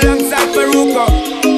alongside Peruco.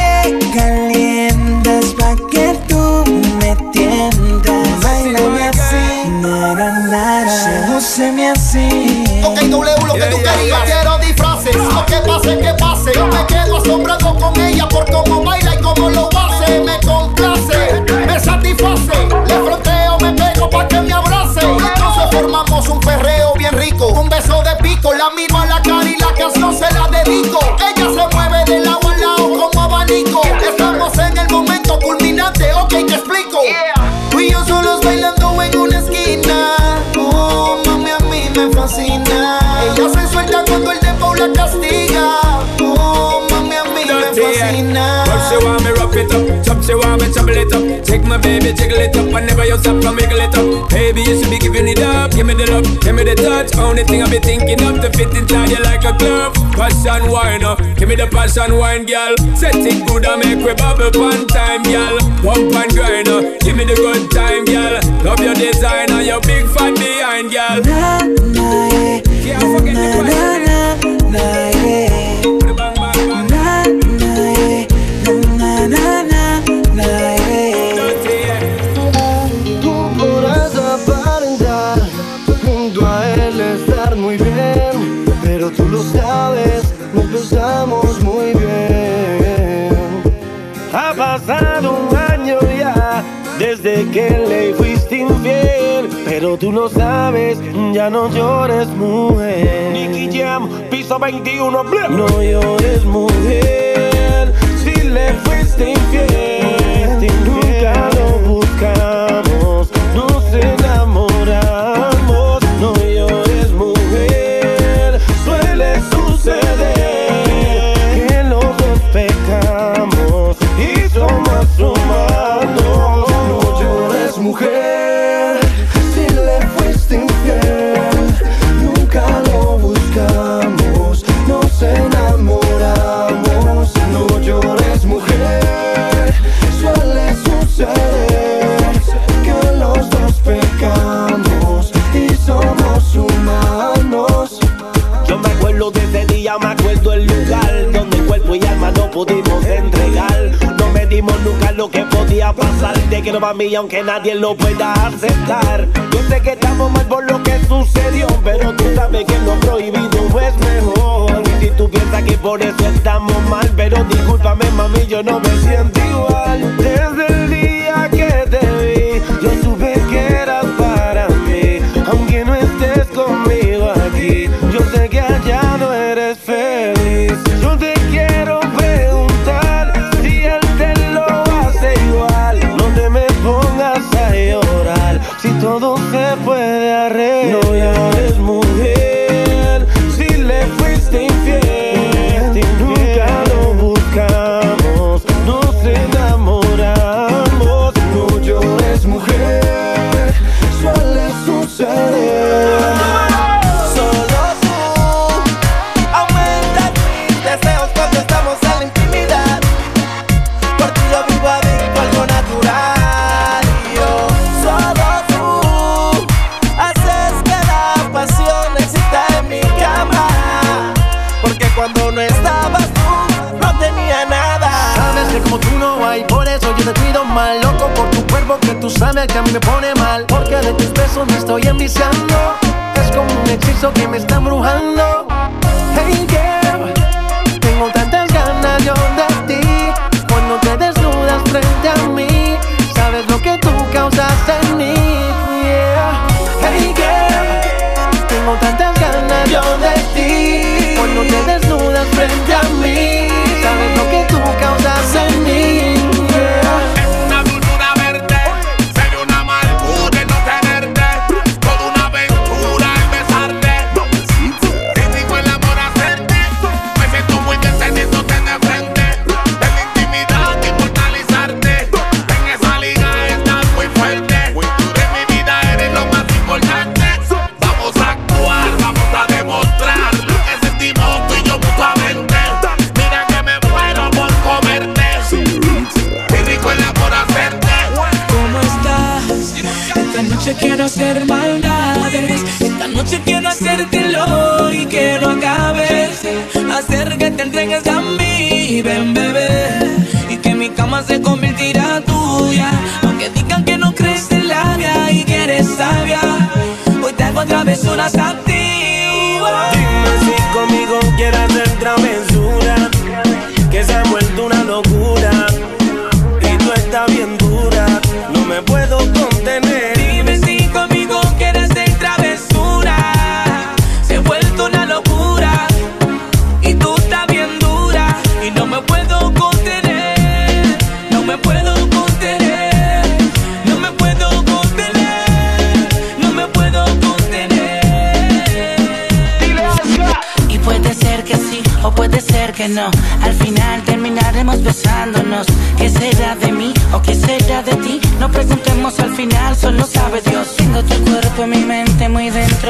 calientes pa' que tú me tientes. Baila sí, así, nada, nada. así. Ok, doble lo que tú querías. Yeah. Quiero disfraces. Lo que pase, que pase. Yo me quedo asombrado con ella por cómo baila y cómo lo hace. Me complace, me satisface. Le fronte jiggle it up and never you stop from wiggle it up. Baby, you should be giving it up. Give me the love, give me the touch. Only thing I be thinking of to fit inside you like a glove. Passion wine, uh. give me the passion wine, girl. Set it good and make we bubble one time, girl. Pump and grind, uh. give me the good time, girl. Love your design and your big fat behind, girl. Nah, nah, yeah. Can't forget nah, the nah, Tú podrás aparentar junto a él estar muy bien, pero tú lo sabes, no te estamos muy bien. Ha pasado un año ya desde que le fuiste un bien. Pero tú lo sabes, ya no llores, mujer. Nicky Jam, piso 21, bleh. No llores, mujer, si le fuiste infiel. Nunca lo buscamos, nos enamoramos. No llores, mujer, suele suceder que los dos pecamos y somos humanos. No llores, mujer. pudimos entregar. No medimos nunca lo que podía pasar. Te quiero mami, aunque nadie lo pueda aceptar. Yo sé que estamos mal por lo que sucedió, pero tú sabes que lo prohibido es mejor. Y si tú piensas que por eso estamos mal, pero discúlpame, mami, yo no me siento igual.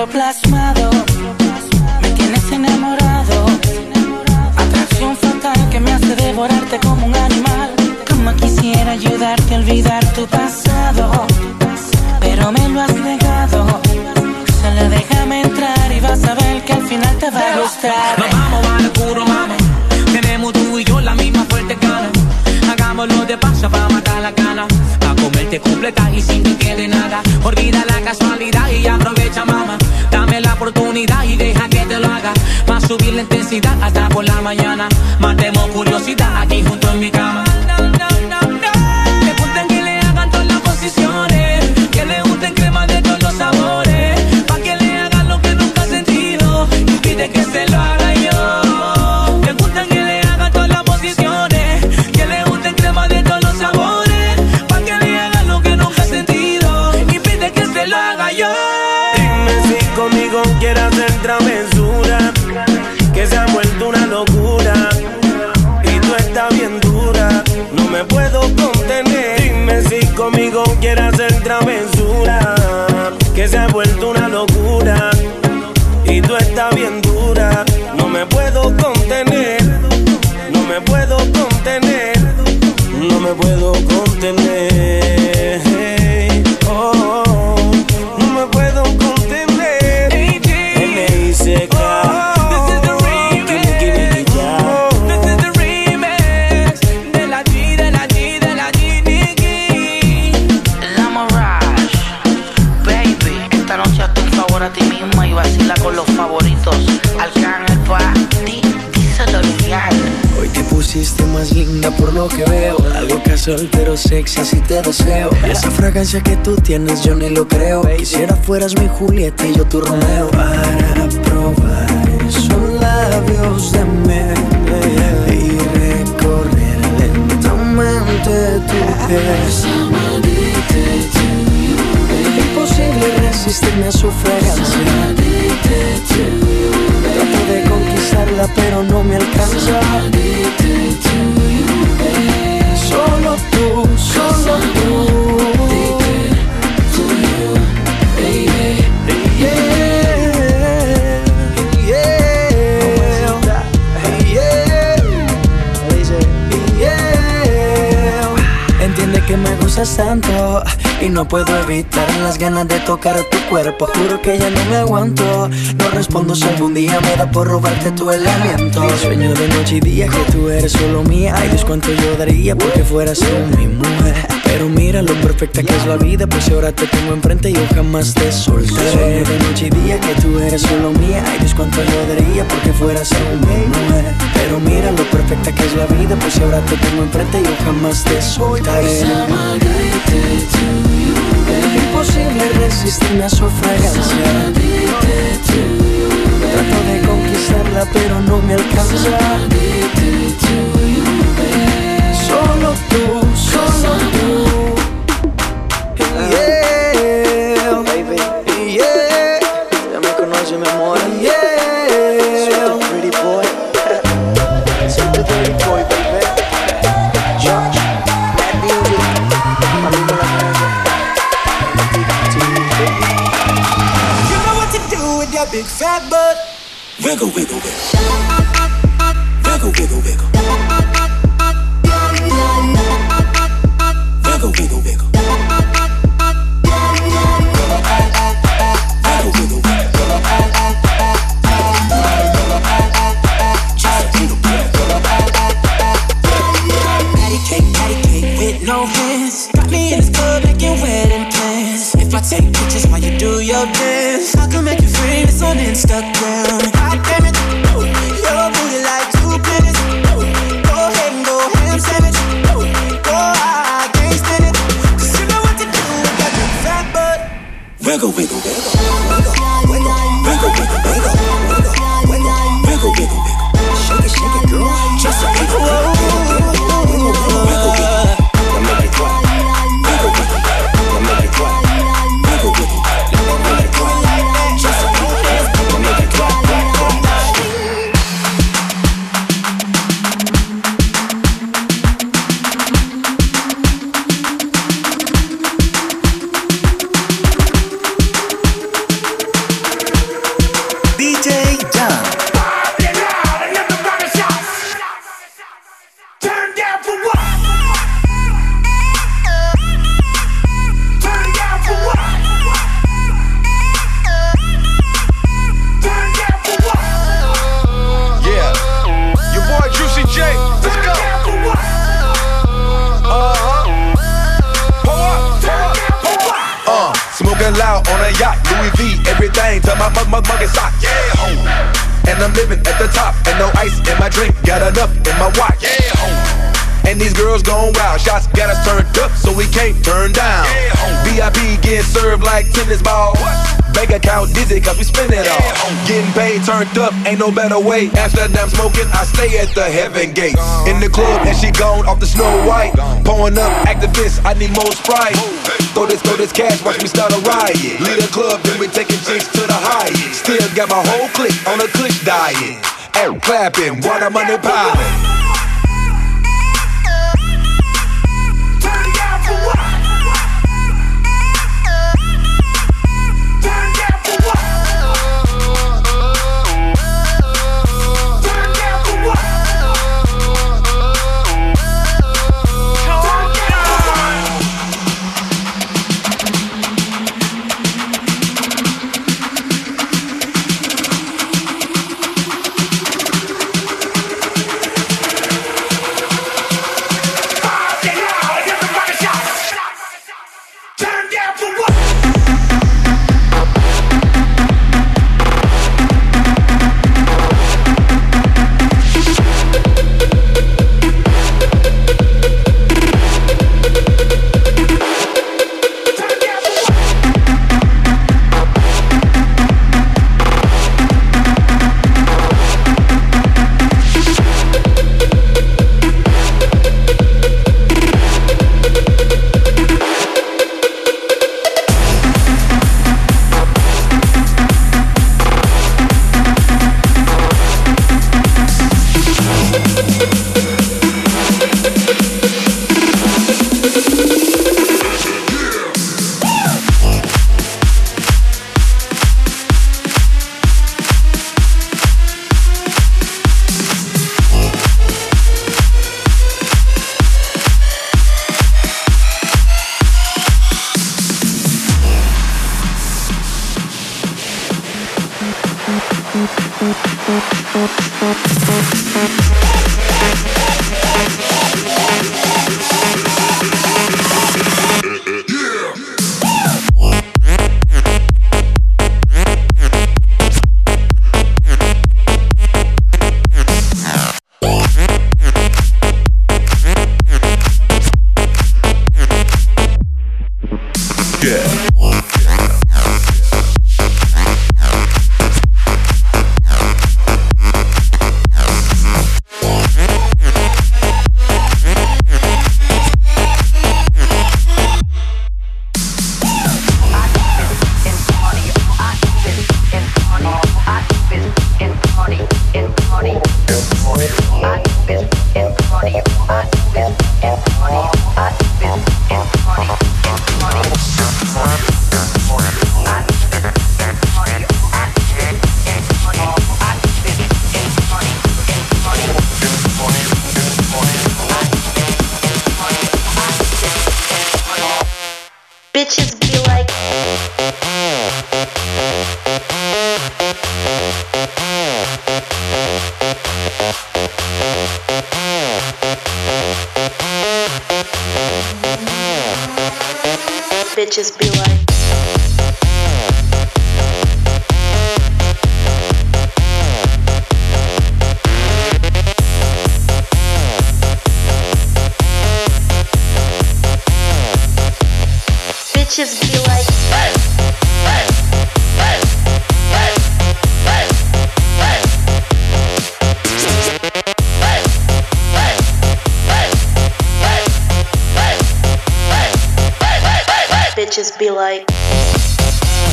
plus Esa fragancia que tú tienes yo ni lo creo. Quisiera fueras mi Julieta y yo tu Romeo Para probar esos labios de miel Y recorrer lentamente tu piel. Imposible resistirme a su fragancia. Trato de conquistarla pero no me alcanza. Solo tú, solo tú y no puedo evitar las ganas de tocar tu cuerpo. Juro que ya no me aguanto. No respondo si algún día me da por robarte tu el aliento. Sueño de noche y día que tú eres solo mía. Ay Dios cuánto yo daría porque fueras tú mi mujer. Pero mira lo perfecta que es la vida, pues ahora te tengo enfrente yo jamás te soltaré. Sueño de noche y día que tú eres solo mía. Ay Dios cuánto yo daría porque fueras tú mi mujer. Pero mira lo perfecta que es la vida, pues ahora te tengo enfrente yo jamás te soltaré. Imposible resistirme a su better way. Amsterdam smoking, I stay at the heaven gate. In the club, and she gone off the snow white. Pouring up activists, I need more Sprite. Throw this, throw this cash, watch me start a riot. Lead a club, then we taking chicks to the highest. Still got my whole clique on a kush diet. And clapping, water money piling.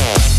Yeah.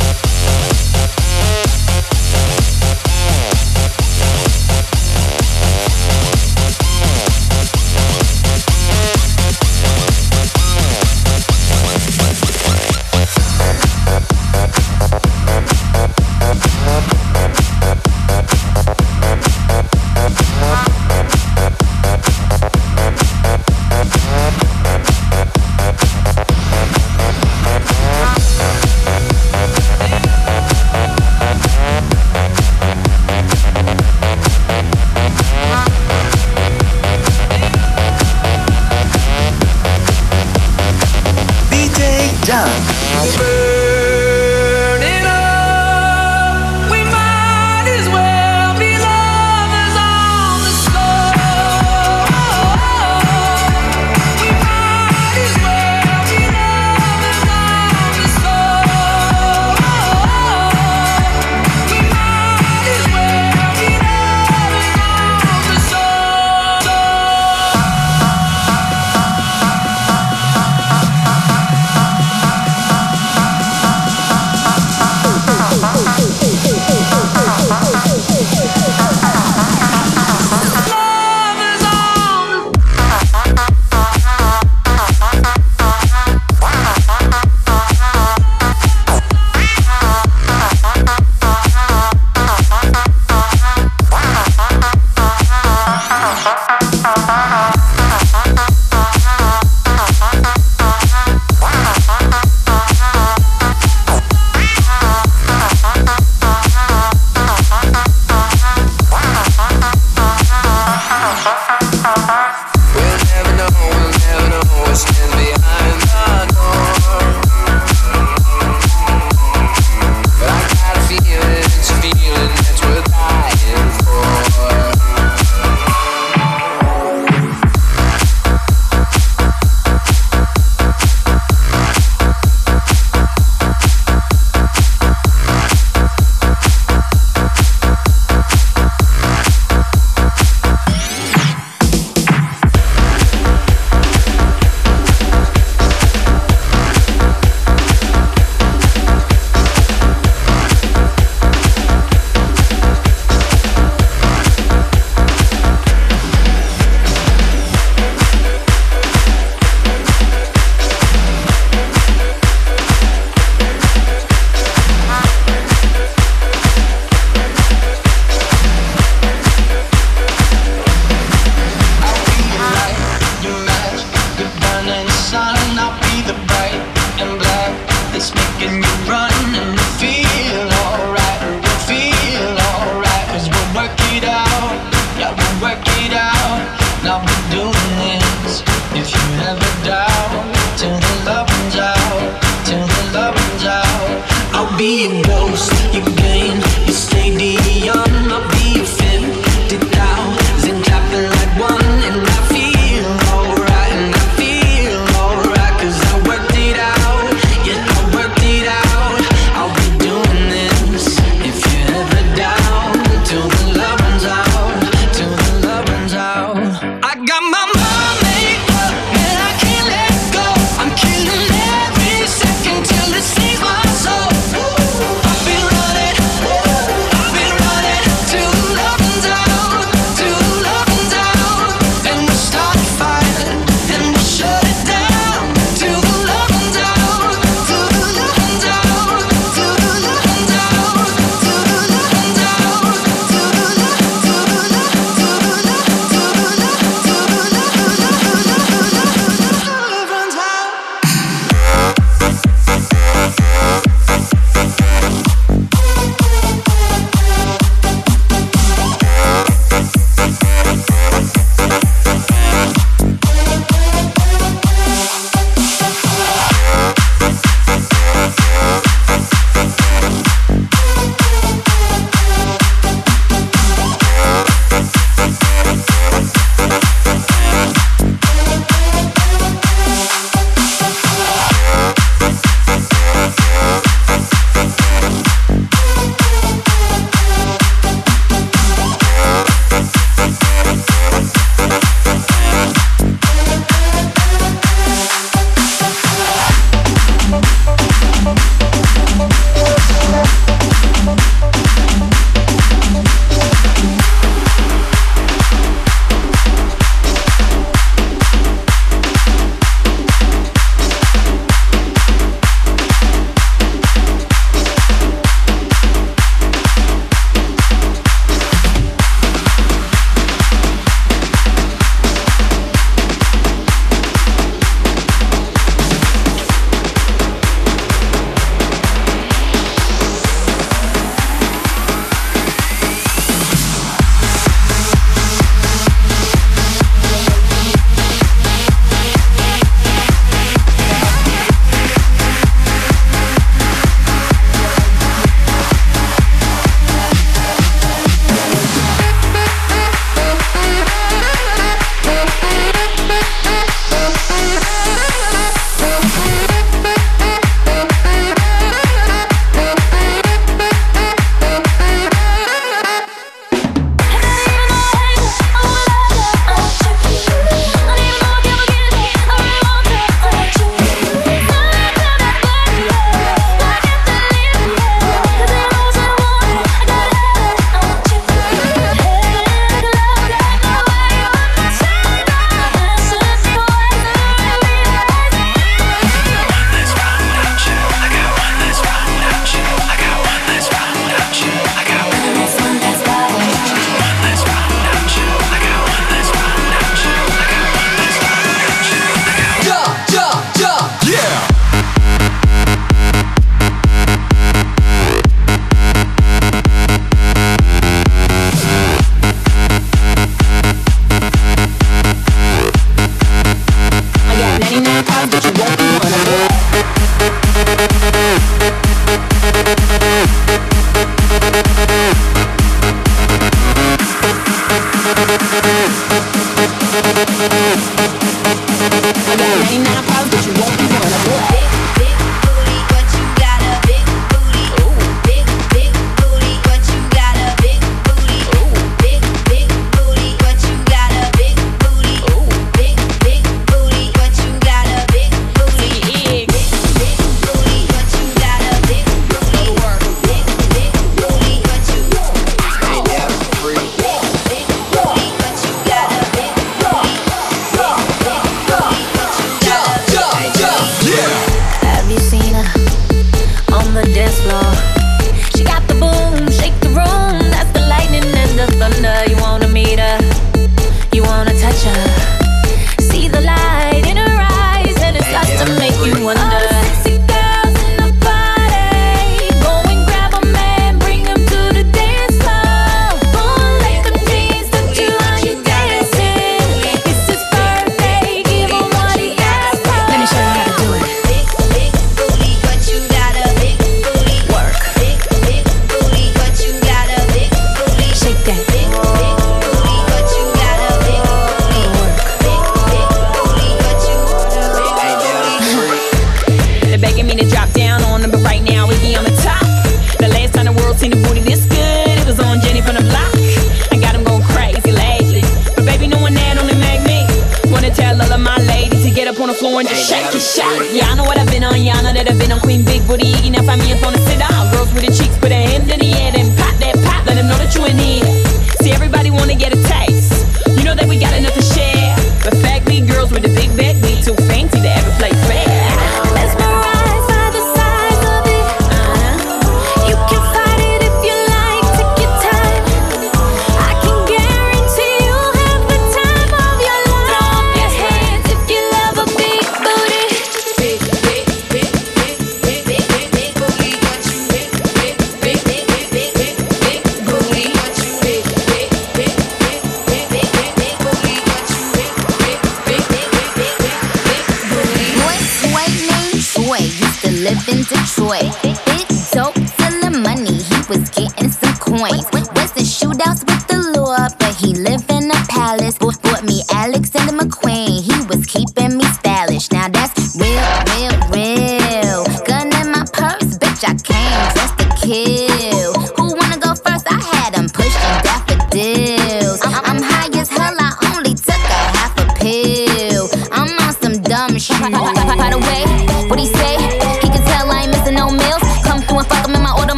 floor.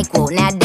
này của nè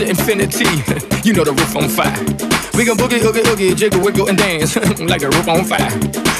infinity. you know the roof on fire. We gon' boogie, oogie, oogie, jiggle, wiggle, and dance like the roof on fire.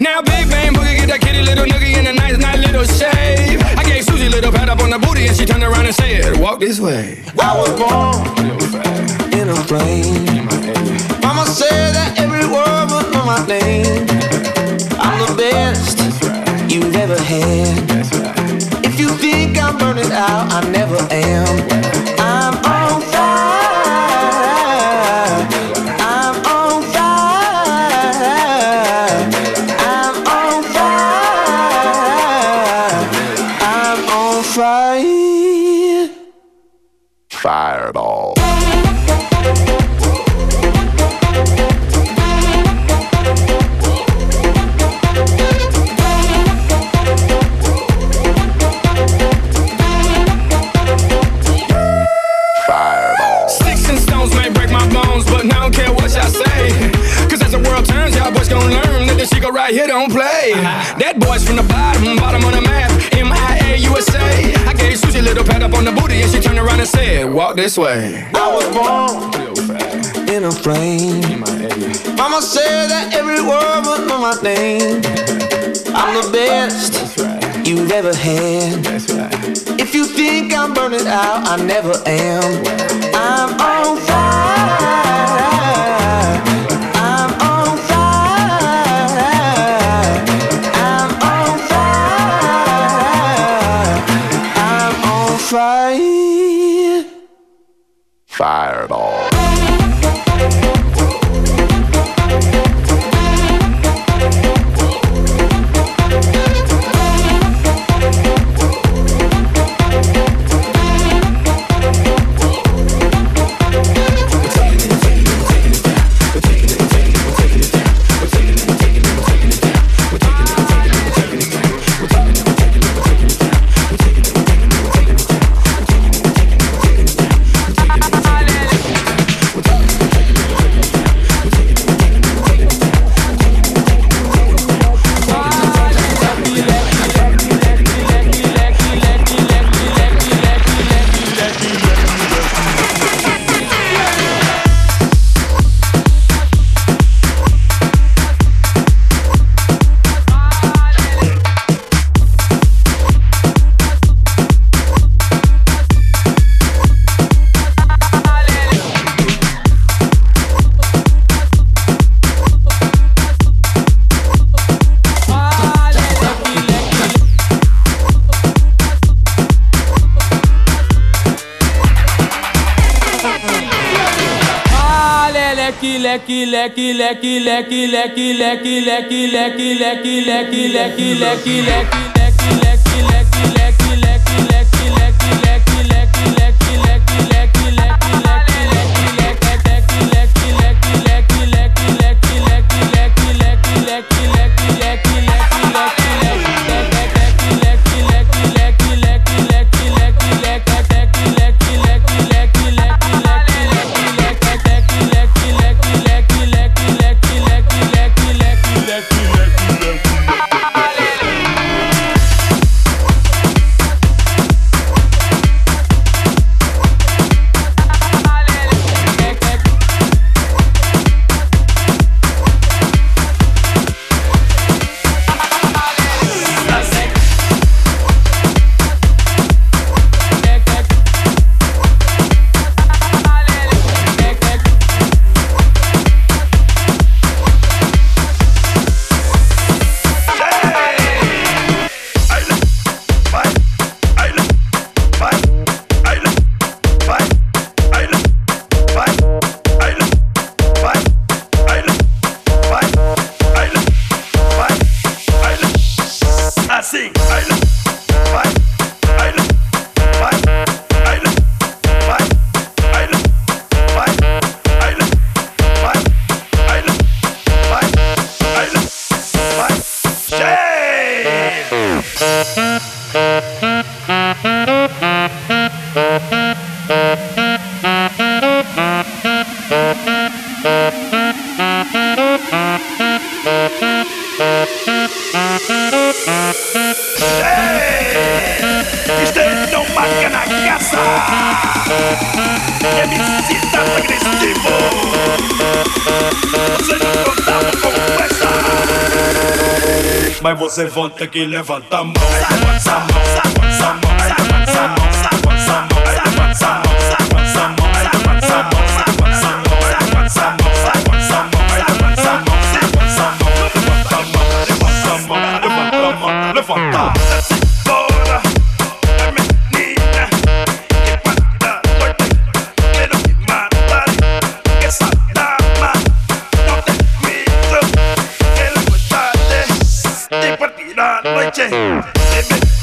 Now Big Bang Boogie get that kitty little noogie in a nice, nice little shave. I gave Susie a little pat up on the booty and she turned around and said, Walk this way. I was born in a plane. Mama said that every word would know my name. I'm the best you've ever had. If you think I'm burning out, I never am. this way. I was born in a frame. In Mama said that every word was my name. I'm the best right. you've ever had. Right. If you think I'm burning out, I never am. I'm on fire. fire at all. lecky lecky lecky lecky lecky lecky lecky lecky lecky lecky lecky lecky lecky lecky hace falta que levantamos. not my. Mm.